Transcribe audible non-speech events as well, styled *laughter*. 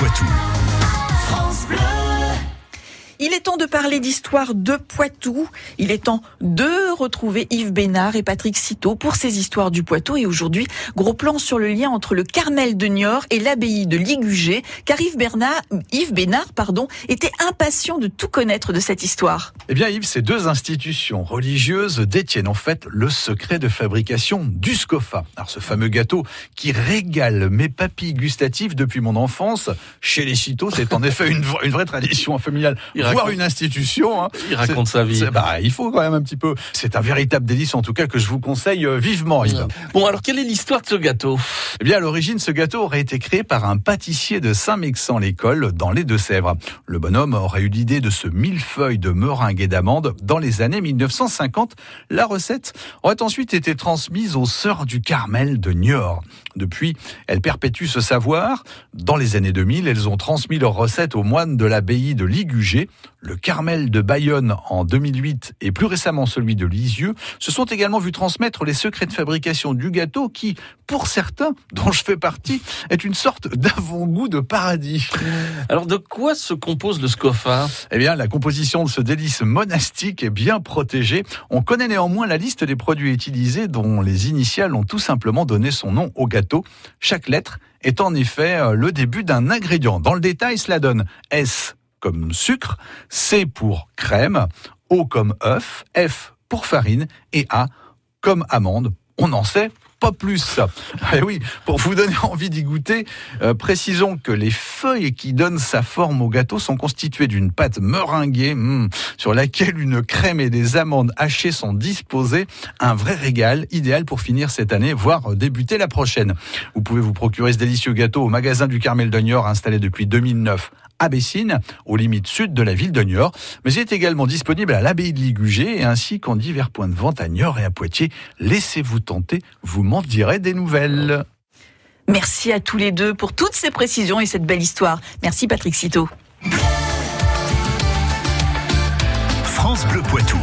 Poitou. Il est temps de parler d'histoire de Poitou. Il est temps de retrouver Yves Bénard et Patrick Citeau pour ces histoires du Poitou. Et aujourd'hui, gros plan sur le lien entre le Carmel de Niort et l'abbaye de Ligugé, car Yves, Bernard, Yves Bénard pardon, était impatient de tout connaître de cette histoire. Eh bien Yves, ces deux institutions religieuses détiennent en fait le secret de fabrication du scofa. Alors ce fameux gâteau qui régale mes papilles gustatives depuis mon enfance, chez les Citeaux, c'est en effet une, une vraie tradition familiale voir une institution. Hein. Il raconte sa vie. Bah, il faut quand même un petit peu. C'est un véritable délice, en tout cas, que je vous conseille euh, vivement. Yves. Bon, alors quelle est l'histoire de ce gâteau? Eh bien, à l'origine, ce gâteau aurait été créé par un pâtissier de Saint-Mexan-l'École, dans les Deux-Sèvres. Le bonhomme aurait eu l'idée de ce millefeuille de meringue et d'amandes dans les années 1950. La recette aurait ensuite été transmise aux sœurs du Carmel de Niort. Depuis, elles perpétuent ce savoir. Dans les années 2000, elles ont transmis leur recette aux moines de l'abbaye de Ligugé le Carmel de Bayonne en 2008 et plus récemment celui de Lisieux se sont également vus transmettre les secrets de fabrication du gâteau qui, pour certains, *laughs* dont je fais partie, est une sorte d'avant-goût de paradis. Alors de quoi se compose le scofa? Eh bien, la composition de ce délice monastique est bien protégée. On connaît néanmoins la liste des produits utilisés dont les initiales ont tout simplement donné son nom au gâteau. Chaque lettre est en effet euh, le début d'un ingrédient. Dans le détail, cela donne S comme sucre, C pour crème, O comme œuf, F pour farine et A comme amande. On en sait pas plus. *laughs* Eh oui, pour vous donner *laughs* envie d'y goûter, euh, précisons que les feuilles qui donnent sa forme au gâteau sont constituées d'une pâte meringuée hmm, sur laquelle une crème et des amandes hachées sont disposées. Un vrai régal, idéal pour finir cette année, voire débuter la prochaine. Vous pouvez vous procurer ce délicieux gâteau au magasin du Carmel Niort, installé depuis 2009 à Bessines, aux limites sud de la ville de Niort, mais il est également disponible à l'abbaye de Ligugé ainsi qu'en divers points de vente à Niort et à Poitiers. Laissez-vous tenter, vous m'en direz des nouvelles. Merci à tous les deux pour toutes ces précisions et cette belle histoire. Merci Patrick Citeau. France Bleu Poitou.